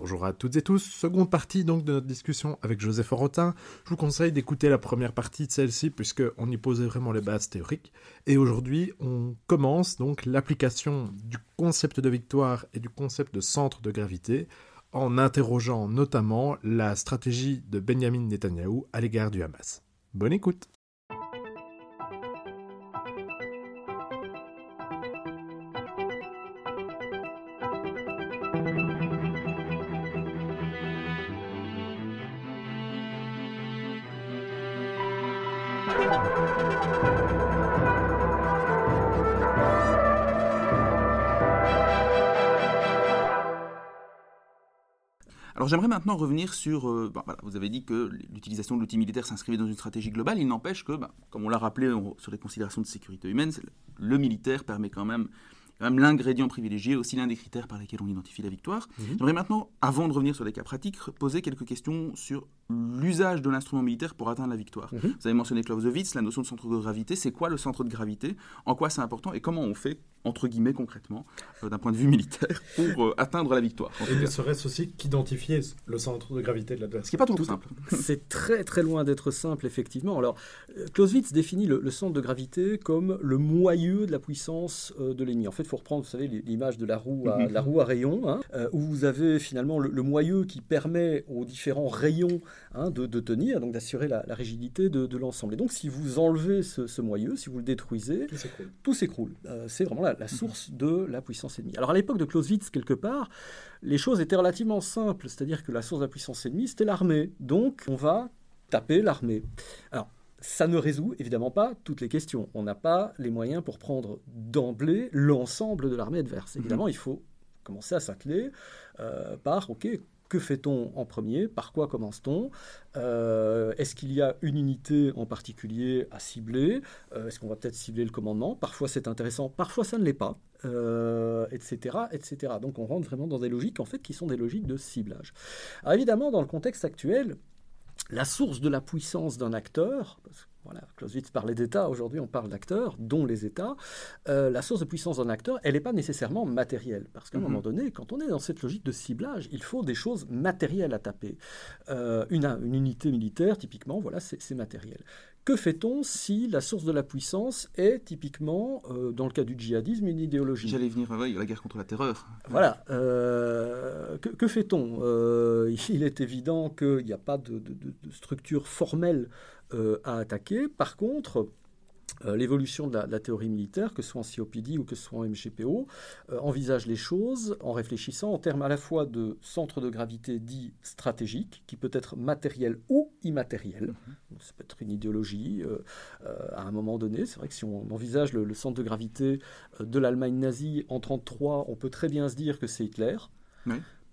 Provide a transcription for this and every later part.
Bonjour à toutes et tous, seconde partie donc de notre discussion avec Joseph Orotin. Je vous conseille d'écouter la première partie de celle-ci puisqu'on y posait vraiment les bases théoriques. Et aujourd'hui, on commence donc l'application du concept de victoire et du concept de centre de gravité en interrogeant notamment la stratégie de Benjamin Netanyahou à l'égard du Hamas. Bonne écoute Alors j'aimerais maintenant revenir sur, euh, vous avez dit que l'utilisation de l'outil militaire s'inscrivait dans une stratégie globale, il n'empêche que, bah, comme on l'a rappelé sur les considérations de sécurité humaine, le militaire permet quand même même l'ingrédient privilégié, aussi l'un des critères par lesquels on identifie la victoire. Mhm. J'aimerais maintenant, avant de revenir sur les cas pratiques, poser quelques questions sur l'usage de l'instrument militaire pour atteindre la victoire. Mhm. Vous avez mentionné Clausewitz, la notion de centre de gravité. C'est quoi le centre de gravité? En quoi c'est important? Et comment on fait, entre guillemets, concrètement, euh, d'un point de vue militaire, pour euh, atteindre la victoire Et ne serait-ce aussi qu'identifier le centre de gravité de l'adversaire Ce qui n'est pas tout, simple. C'est très très loin d'être simple, effectivement. Alors, euh, Clausewitz définit le, centre de gravité comme le moyeu de la puissance de l'ennemi. En fait, il faut reprendre, vous savez, l'image de la roue à, la roue à rayons, hein, où vous avez finalement le, le, moyeu qui permet aux différents rayons Hein, de, tenir, donc d'assurer la, rigidité de, l'ensemble. Et donc, si vous enlevez ce, moyeu, si vous le détruisez, tout s'écroule. Euh, c'est vraiment la, source de la puissance ennemie. Alors, à l'époque de Clausewitz, quelque part, les choses étaient relativement simples, c'est-à-dire que la source de la puissance ennemie, c'était l'armée. Donc, on va taper l'armée. Alors, ça ne résout évidemment pas toutes les questions. On n'a pas les moyens pour prendre d'emblée l'ensemble de l'armée adverse. Évidemment, il faut commencer à s'atteler euh, par, OK, que fait-on en premier? Par quoi commence-t-on? Euh, Est-ce qu'il y a une unité en particulier à cibler? Euh, Est-ce qu'on va peut-être cibler le commandement? Parfois c'est intéressant, parfois ça ne l'est pas, etc., etc. Donc on rentre vraiment dans des logiques en fait qui sont des logiques de ciblage. Alors évidemment, dans le contexte actuel, la source de la puissance d'un acteur, voilà, Clausewitz parlait d'État, aujourd'hui on parle d'acteurs, dont les États. Euh, la source de puissance d'un acteur, elle n'est pas nécessairement matérielle. Parce qu'à un mhm. moment donné, quand on est dans cette logique de ciblage, il faut des choses matérielles à taper. Euh, une, une, unité militaire, typiquement, voilà, c'est matériel. Que fait-on si la source de la puissance est typiquement, euh, dans le cas du djihadisme, une idéologie? J'allais venir, oui, la guerre contre la terreur. Voilà. que, que fait-on? Il est évident qu'il n'y a pas de, de, de structure formelle euh, à attaquer. Par contre, euh, l'évolution de, la, théorie militaire, que ce soit en COPD ou que ce soit en MGPO, euh, envisage les choses en réfléchissant en termes à la fois de centre de gravité dit stratégique, qui peut être matériel ou immatériel. Mhm. ça peut être une idéologie à un moment donné. C'est vrai que si on envisage le, centre de gravité de l'Allemagne nazie en 1933, on peut très bien se dire que c'est Hitler.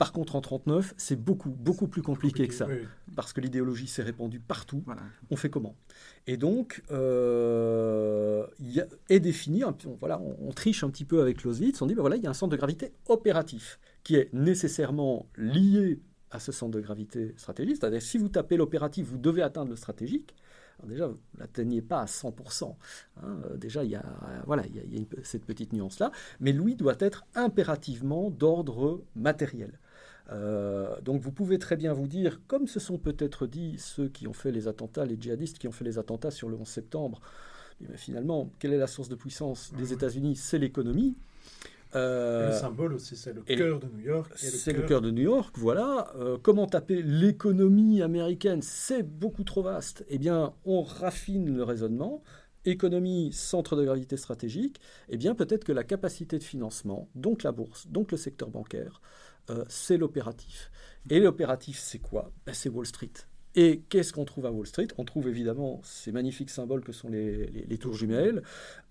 Par contre, en 39, c'est beaucoup, beaucoup plus compliqué, que ça. Parce que l'idéologie s'est répandue partout. On fait comment? Et donc, euh, est défini, on, voilà, on, triche un petit peu avec Clausewitz, on dit, ben voilà, il y a un centre de gravité opératif qui est nécessairement lié à ce centre de gravité stratégique. C'est-à-dire, si vous tapez l'opératif, vous devez atteindre le stratégique. Alors déjà, vous n'atteignez pas à 100%. Hein. Déjà, il y a, voilà, il y a cette petite nuance-là. Mais lui doit être impérativement d'ordre matériel. Euh, donc vous pouvez très bien vous dire, comme se sont peut-être dit ceux qui ont fait les attentats, les djihadistes qui ont fait les attentats sur le 11 septembre, eh finalement, quelle est la source de puissance des États-Unis? C'est l'économie. Euh, le symbole aussi, c'est le cœur de New York. C'est le, cœur de New York, voilà. Euh, comment taper l'économie américaine C'est beaucoup trop vaste. Eh bien, on raffine le raisonnement. Économie, centre de gravité stratégique. Eh bien, peut-être que la capacité de financement, donc la bourse, donc le secteur bancaire, euh, c'est l'opératif. Et l'opératif, c'est quoi? Ben, C'est Wall Street. Et qu'est-ce qu'on trouve à Wall Street? On trouve évidemment ces magnifiques symboles que sont les, tours jumelles.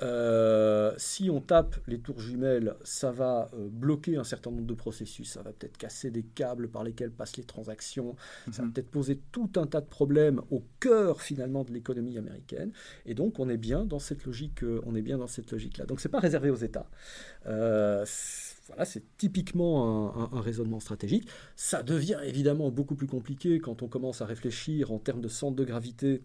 Euh, si on tape les tours jumelles, ça va euh, bloquer un certain nombre de processus. Ça va peut-être casser des câbles par lesquels passent les transactions. Ça va mhm. peut-être poser tout un tas de problèmes au cœur finalement de l'économie américaine. Et donc on est bien dans cette logique. on est bien dans cette logique-là. Donc c'est pas réservé aux États. Voilà, c'est typiquement un, raisonnement stratégique. Ça devient évidemment beaucoup plus compliqué quand on commence à réfléchir en termes de centre de gravité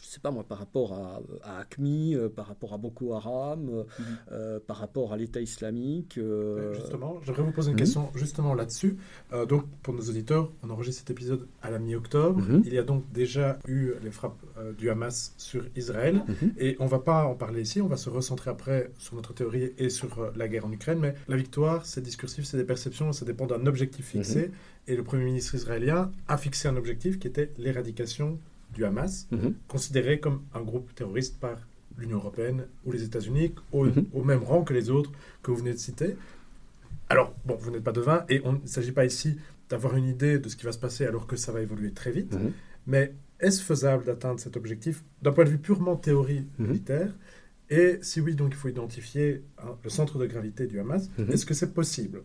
je ne sais pas moi, par rapport à, à ACMI, euh, par rapport à Boko Haram, euh, euh, par rapport à l'État islamique. euh, Justement, j'aimerais vous poser une Mhm. question justement là-dessus. Euh, donc, pour nos auditeurs, on enregistre cet épisode à la mi-octobre. Mhm. Il y a donc déjà eu les frappes euh, du Hamas sur Israël. Mhm. Et on va pas en parler ici, on va se recentrer après sur notre théorie et sur euh, la guerre en Ukraine. Mais la victoire, c'est discursif, c'est des perceptions, ça dépend d'un objectif fixé. Et le Premier ministre israélien a fixé un objectif qui était l'éradication du Hamas, Mhm. considéré comme un groupe terroriste par l'Union européenne ou les États-Unis, au, Mhm. au même rang que les autres que vous venez de citer. Alors, bon, vous n'êtes pas devin, et on- il ne s'agit pas ici d'avoir une idée de ce qui va se passer alors que ça va évoluer très vite. Mhm. Mais est-ce faisable d'atteindre cet objectif d'un point de vue purement théorie militaire? Et si oui, donc il faut identifier hein, le centre de gravité du Hamas. Est-ce que c'est possible?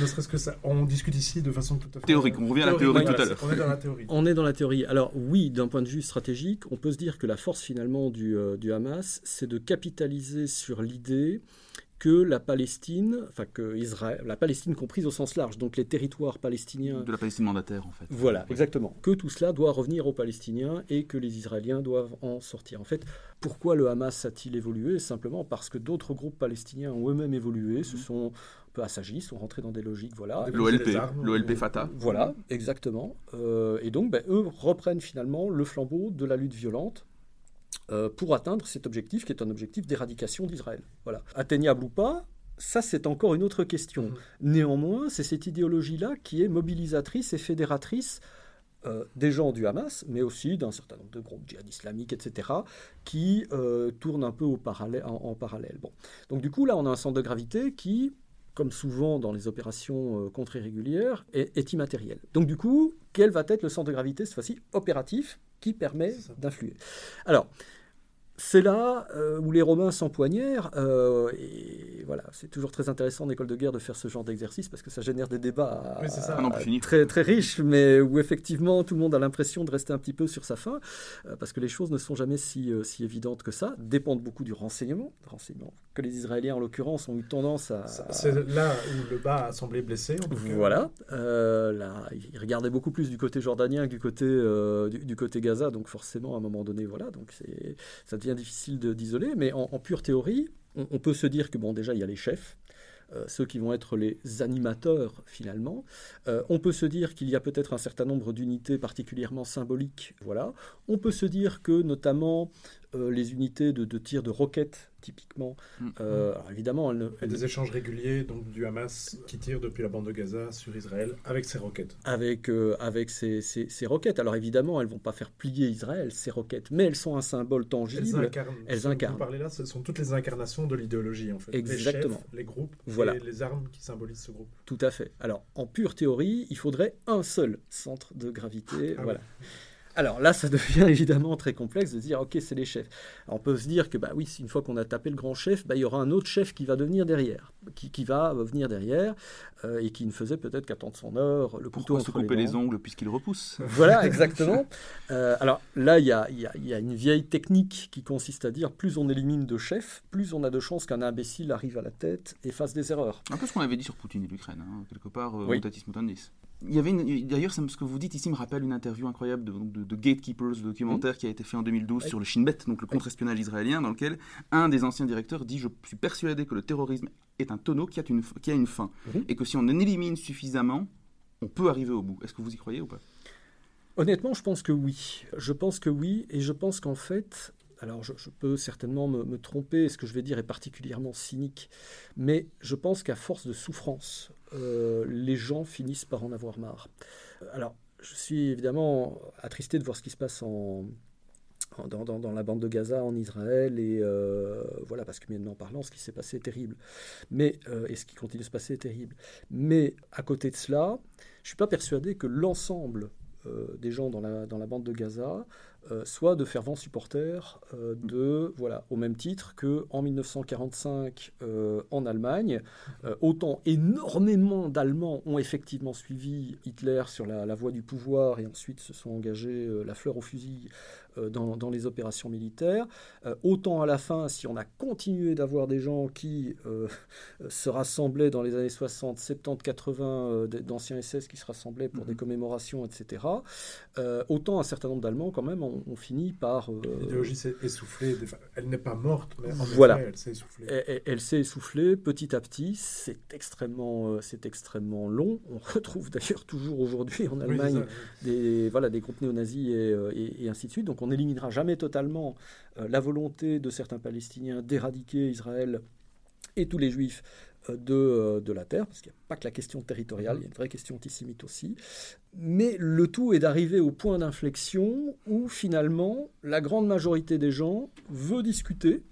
Ne serait-ce que ça. On discute ici de façon tout à fait. Théorique, on revient à la théorie tout à l'heure. On est dans la théorie. On est dans la théorie. Alors oui, d'un point de vue stratégique, on peut se dire que la force finalement du, euh, du Hamas, c'est de capitaliser sur l'idée que la Palestine, enfin que Israël, la Palestine comprise au sens large, donc les territoires palestiniens De la Palestine mandataire, en fait. Voilà, Ouais. exactement. Que tout cela doit revenir aux Palestiniens et que les Israéliens doivent en sortir. En fait, pourquoi le Hamas a-t-il évolué? Simplement parce que d'autres groupes palestiniens ont eux-mêmes évolué, se sont un peu assagis, sont rentrés dans des logiques, voilà. L'OLP, l'OLP euh, Fatah. Voilà, exactement. Euh, et donc, ben, eux reprennent finalement le flambeau de la lutte violente euh, pour atteindre cet objectif qui est un objectif d'éradication d'Israël. Voilà. Atteignable ou pas, ça c'est encore une autre question. Mhm. Néanmoins, c'est cette idéologie-là qui est mobilisatrice et fédératrice euh, des gens du Hamas, mais aussi d'un certain nombre de groupes djihad islamiques, etc., qui euh, tournent un peu au parallèle, en, en parallèle. Bon. Donc du coup, là, on a un centre de gravité qui, comme souvent dans les opérations euh, contre-irrégulières, est, est immatériel. Donc du coup, quel va être le centre de gravité, cette fois-ci, opératif, qui permet d'influer? Alors, c'est là euh, où les Romains s'empoignèrent, euh, et voilà, c'est toujours très intéressant en école de guerre de faire ce genre d'exercice parce que ça génère des débats Oui, c'est ça. Ah non, très, très riches, mais où effectivement tout le monde a l'impression de rester un petit peu sur sa faim, euh, parce que les choses ne sont jamais si, euh, si évidentes que ça, dépendent beaucoup du renseignement, renseignement que les Israéliens en l'occurrence ont eu tendance à... C'est là où le bas a semblé blessé. En tout cas. Voilà, euh, là, il regardait beaucoup plus du côté jordanien que du côté, euh, du, du côté Gaza, donc forcément à un moment donné, voilà, donc c'est, ça devient difficile d'isoler, mais en, pure théorie, on, on peut se dire que bon, déjà il y a les chefs, euh, ceux qui vont être les animateurs finalement. Euh, on peut se dire qu'il y a peut-être un certain nombre d'unités particulièrement symboliques, voilà. On peut se dire que notamment euh, les unités de, de tir de roquettes, typiquement, Mm. euh, alors évidemment, elles ne- elles des échanges réguliers donc du Hamas qui tire depuis la bande de Gaza sur Israël avec ses roquettes. avec, euh, avec ces, ces- ces roquettes. Alors évidemment, elles vont pas faire plier Israël, ces roquettes, mais elles sont un symbole Elles tangible. incarnent. elles ce dont incarnent. Vous parlez là, ce sont toutes les incarnations de l'idéologie en fait. Exactement. Les chefs, les groupes, Voilà. et les armes qui symbolisent ce groupe. Tout à fait. Alors, en pure théorie, il faudrait un seul centre de gravité. Ah voilà. Alors là, ça devient évidemment très complexe de dire, ok, c'est les chefs. Alors, on peut se dire que, bah oui, une fois qu'on a tapé le grand chef, bah, il y aura un autre chef qui va devenir derrière, qui, qui va euh, venir derrière, euh, et qui ne faisait peut-être qu'attendre son heure, le couteau Pourquoi se couper les ongles puisqu'il repousse Voilà, exactement. Euh, alors là, il y a, y a- y a une vieille technique qui consiste à dire plus on élimine de chefs, plus on a de chances qu'un imbécile arrive à la tête et fasse des erreurs. Un peu ce qu'on avait dit sur Poutine et l'Ukraine, hein, quelque part, euh, Oui. mutatis mutandis. Il y avait une- d'ailleurs, ce que vous dites ici me rappelle une interview incroyable de, de- de Gatekeepers, le documentaire qui a été fait en 2012 Oui. sur le Shin Bet, donc le contre-espionnage israélien, dans lequel un des anciens directeurs dit Je suis persuadé que le terrorisme est un tonneau qui a une, qui a une fin, Mhm. et que si on en élimine suffisamment, on peut arriver au bout. Est-ce que vous y croyez ou pas? Honnêtement, je pense que oui. Je pense que oui, et je pense qu'en fait, alors je, peux certainement me, tromper, ce que je vais dire est particulièrement cynique, mais je pense qu'à force de souffrance, euh, les gens finissent par en avoir marre. Alors, je suis évidemment attristé de voir ce qui se passe dans, la bande de Gaza, en Israël, et euh, voilà, parce que humainement parlant, ce qui s'est passé est terrible. Mais, euh, et ce qui continue de se passer est terrible. Mais à côté de cela, je ne suis pas persuadé que l'ensemble des gens dans la bande de Gaza euh, soient de fervents supporters euh, de, voilà, au même titre que en 1945 euh, en Allemagne, autant énormément d'Allemands ont effectivement suivi Hitler sur la, voie du pouvoir et ensuite se sont engagés la fleur au fusil dans, dans les opérations militaires, euh, autant à la fin, si on a continué d'avoir des gens qui euh, se rassemblaient dans les années 60, 70, 80, euh, d- d'anciens SS qui se rassemblaient pour Mhm. des commémorations, etc., euh, autant un certain nombre d'Allemands quand même on, on finit par... euh, L'idéologie s'est essoufflée. Elle n'est pas morte, mais en Voilà. effet, elle s'est essoufflée. Elle, s'est essoufflée petit à petit. C'est extrêmement, euh, c'est extrêmement long. On retrouve d'ailleurs toujours aujourd'hui en Allemagne des, voilà, des groupes néo-nazis et, euh, et- et ainsi de suite. Donc on n'éliminera jamais totalement euh, la volonté de certains Palestiniens d'éradiquer Israël et tous les Juifs euh, de, euh, de la terre, parce qu'il n'y a pas que la question territoriale, il y a une vraie question antisémite aussi. Mais le tout est d'arriver au point d'inflexion où finalement la grande majorité des gens veut discuter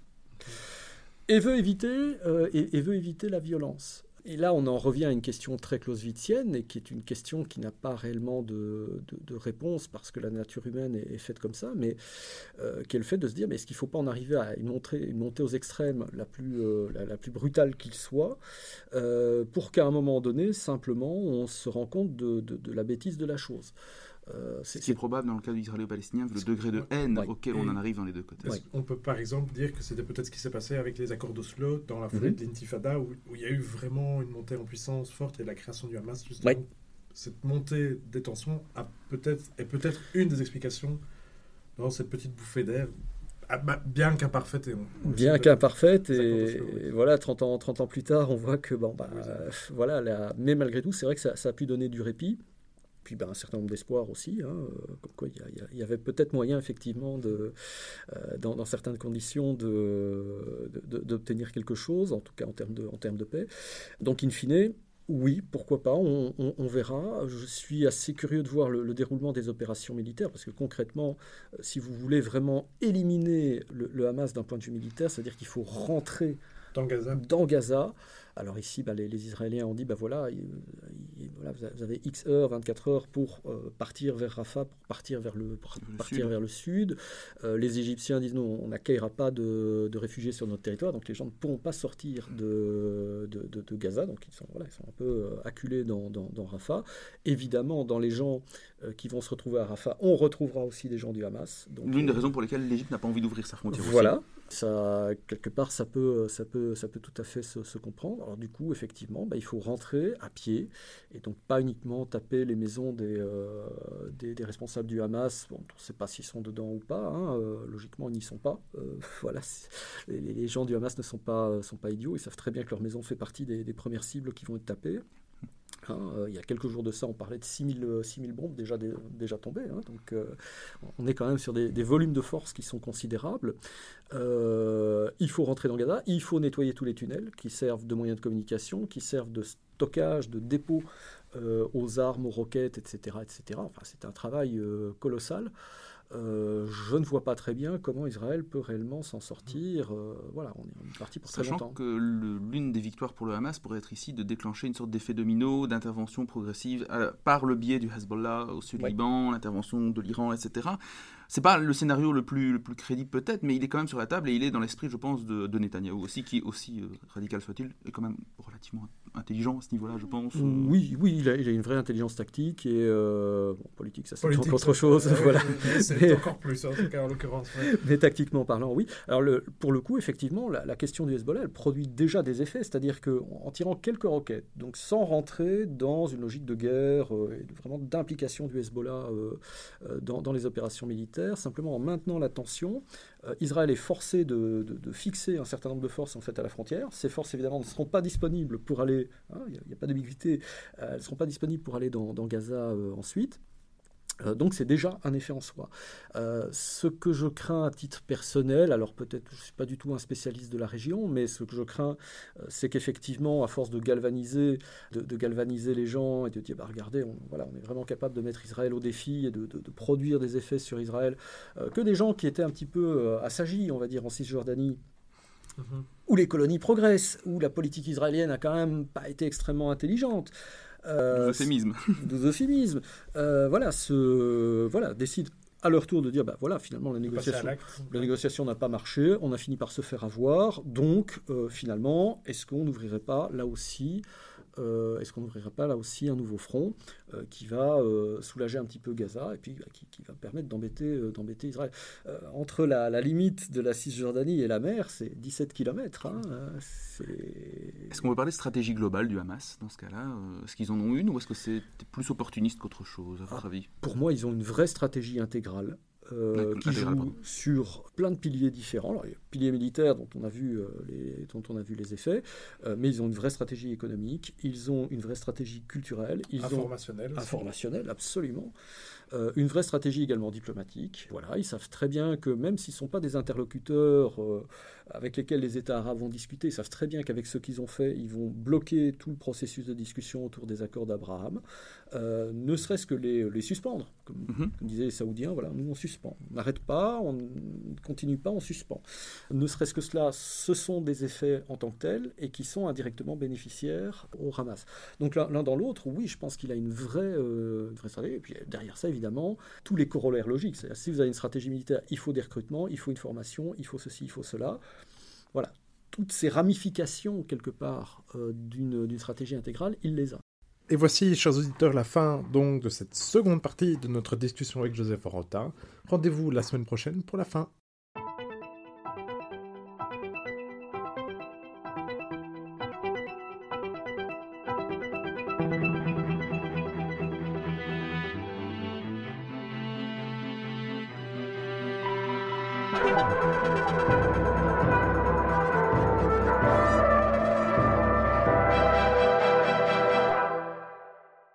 et veut éviter, et veut éviter la violence. Et là, on en revient à une question très clausewitzienne, et qui est une question qui n'a pas réellement de, réponse, parce que la nature humaine est, faite comme ça, mais euh, qui est le fait de se dire, mais est-ce qu'il ne faut pas en arriver à une montée, aux extrêmes la plus, euh, brutale qu'il soit, euh, pour qu'à un moment donné, simplement, on se rend compte de la bêtise de la chose. Euh, c'est- Ce qui est probable dans le cas du israélo-palestinien, vu le degré de haine Ouais. auquel Et- on en arrive dans les deux côtés. Qu'on peut par exemple dire que c'était peut-être ce qui s'est passé avec les accords d'Oslo dans la foulée Mhm. de l'intifada où, où il y a eu vraiment une montée en puissance forte et la création du Hamas justement. Ouais. Cette montée des tensions a peut-être est peut-être une des explications dans cette petite bouffée d'air, ah, bah, bien qu'imparfaite. et on- on Bien qu'imparfaite, et, voilà, 30 ans, 30 ans plus tard, on voit que, bon, bah, Oui, euh, voilà, la- mais malgré tout, c'est vrai que ça, ça a pu donner du répit, puis ben, un certain nombre d'espoirs aussi, hein, euh, comme quoi il y avait peut-être moyen, effectivement, de, euh, dans, dans certaines conditions, de- de- de- d'obtenir quelque chose, en tout cas en termes de, en termes de paix. Donc, in fine, oui, pourquoi pas, on, on- on verra. Je suis assez curieux de voir le, le déroulement des opérations militaires, parce que concrètement, euh, si vous voulez vraiment éliminer le, le Hamas d'un point de vue militaire, c'est-à-dire qu'il faut rentrer Dans Gaza. dans Gaza. Alors ici, bah, les, les Israéliens ont dit, bah voilà, il- il- voilà, vous avez- X heures, 24 heures pour euh, partir vers Rafah, pour partir vers le, pour Le partir sud. vers le sud. Euh, les Égyptiens disent, non, on n'accueillera pas de, de réfugiés sur notre territoire, donc les gens ne pourront pas sortir de, de, de- Gaza, donc ils sont, voilà, ils sont un peu euh, acculés dans, dans, dans Rafah. Évidemment, dans les gens qui vont se retrouver à Rafah, on retrouvera aussi des gens du Hamas. Donc, L'une des euh, raisons pour lesquelles l'Égypte n'a pas envie d'ouvrir sa frontière aussi. voilà, ça, quelque part, ça peut, ça peut, ça peut tout à fait se, se comprendre. Alors du coup, effectivement, bah, il faut rentrer à pied et donc pas uniquement taper les maisons des, euh, des, des responsables du Hamas. Bon, on ne sait pas s'ils sont dedans ou pas. hein, euh, logiquement, ils n'y sont pas. Euh, voilà, les, les gens du Hamas ne sont pas, sont pas idiots. Ils savent très bien que leur maison fait partie des, des premières cibles qui vont être tapées. Hein, euh, il y a quelques jours de ça, on parlait de 6000, euh, 6000 bombes déjà, dé- déjà tombées. hein, donc, euh, on est quand même sur des, volumes de force qui sont considérables. Euh, il faut rentrer dans Gaza, il faut nettoyer tous les tunnels qui servent de moyens de communication, qui servent de stockage, de dépôt euh, aux armes, aux roquettes, etc. etc. Enfin, c'est un travail euh, colossal. Euh, je ne vois pas très bien comment Israël peut réellement s'en sortir. Euh, voilà, on est, parti pour très longtemps. que l'une des victoires pour le Hamas pourrait être ici de déclencher une sorte d'effet domino, d'intervention progressive euh, par le biais du Hezbollah au sud Ouais. Liban, l'intervention de l'Iran, etc. C'est pas le scénario le plus, le plus crédible peut-être, mais il est quand même sur la table et il est dans l'esprit, je pense, de, de Netanyahou aussi, qui, aussi euh, radical soit-il, est quand même relativement intelligent à ce niveau-là, je pense. euh. Oui, oui, il a, il a une vraie intelligence tactique et euh, bon, politique, ça c'est autre ça- chose. voilà. C'est encore plus, en tout cas en l'occurrence. ouais. Mais tactiquement parlant, oui. Alors, le, pour le coup, effectivement, la, la question du Hezbollah, elle produit déjà des effets. C'est-à-dire qu'en tirant quelques roquettes, donc sans rentrer dans une logique de guerre euh, et vraiment d'implication du Hezbollah euh, euh, dans, dans les opérations militaires, simplement en maintenant la tension, Israël est forcé de, de- de fixer un certain nombre de forces en fait à la frontière. Ces forces, évidemment, ne seront pas disponibles pour aller, hein, il n'y a, pas d'ambiguïté, euh, elles ne seront pas disponibles pour aller dans, dans Gaza euh, ensuite. Euh, donc c'est déjà un effet en soi. Euh, ce que je crains à titre personnel, alors peut-être je ne suis pas du tout un spécialiste de la région, mais ce que je crains, euh, c'est qu'effectivement, à force de galvaniser, de, de galvaniser les gens et de dire, bah, regardez, on, voilà, on est vraiment capable de mettre Israël au défi et de, de- de produire des effets sur Israël, euh, que des gens qui étaient un petit peu assagis, on va dire, en Cisjordanie, Mhm. où les colonies progressent, où la politique israélienne a quand même pas été extrêmement intelligente. Euh, Euphémisme. de euphémisme, euh, voilà, se, voilà, décident à leur tour de dire, bah voilà, finalement la négociation, la négociation n'a pas marché, on a fini par se faire avoir, donc euh, finalement, est-ce qu'on n'ouvrirait pas là aussi, euh, est-ce qu'on n'ouvrirait pas là aussi un nouveau front euh, qui va euh, soulager un petit peu Gaza et puis bah, qui, qui va permettre d'embêter, d'embêter Israël. Entre la, la limite de la Cisjordanie et la mer, c'est 17 km. Est-ce qu'on peut parler de stratégie globale du Hamas dans ce cas-là Est-ce qu'ils en ont une ou est-ce que c'est plus opportuniste qu'autre chose, à votre Ah. avis? Pour moi, ils ont une vraie stratégie intégrale. Qui joue sur plein de piliers différents. Alors, il y a piliers militaires dont on a vu, les, dont on a vu les effets, mais ils ont une vraie stratégie économique, ils ont une vraie stratégie culturelle, ils informationnelle. Ont, informationnelle, absolument. Euh, une vraie stratégie également diplomatique. Voilà, ils savent très bien que même s'ils ne sont pas des interlocuteurs euh, avec lesquels les États arabes vont discuter, ils savent très bien qu'avec ce qu'ils ont fait, ils vont bloquer tout le processus de discussion autour des accords d'Abraham, euh, ne serait-ce que les, les suspendre. Comme, mhm. disaient les Saoudiens, voilà, nous on suspend. On n'arrête pas, on ne continue pas, on suspend. Ne serait-ce que cela, ce sont des effets en tant que tels et qui sont indirectement bénéficiaires au Hamas. Donc l'un dans l'autre, oui, je pense qu'il a une vraie, une vraie stratégie. Et puis derrière ça, évidemment tous les corollaires logiques. si vous avez une stratégie militaire, il faut des recrutements, il faut une formation, il faut ceci, il faut cela. Voilà, toutes ces ramifications quelque part euh, d'une stratégie intégrale, il les a. Et voici, chers auditeurs, la fin donc de cette seconde partie de notre discussion avec Joseph Orotin. Rendez-vous la semaine prochaine pour la fin.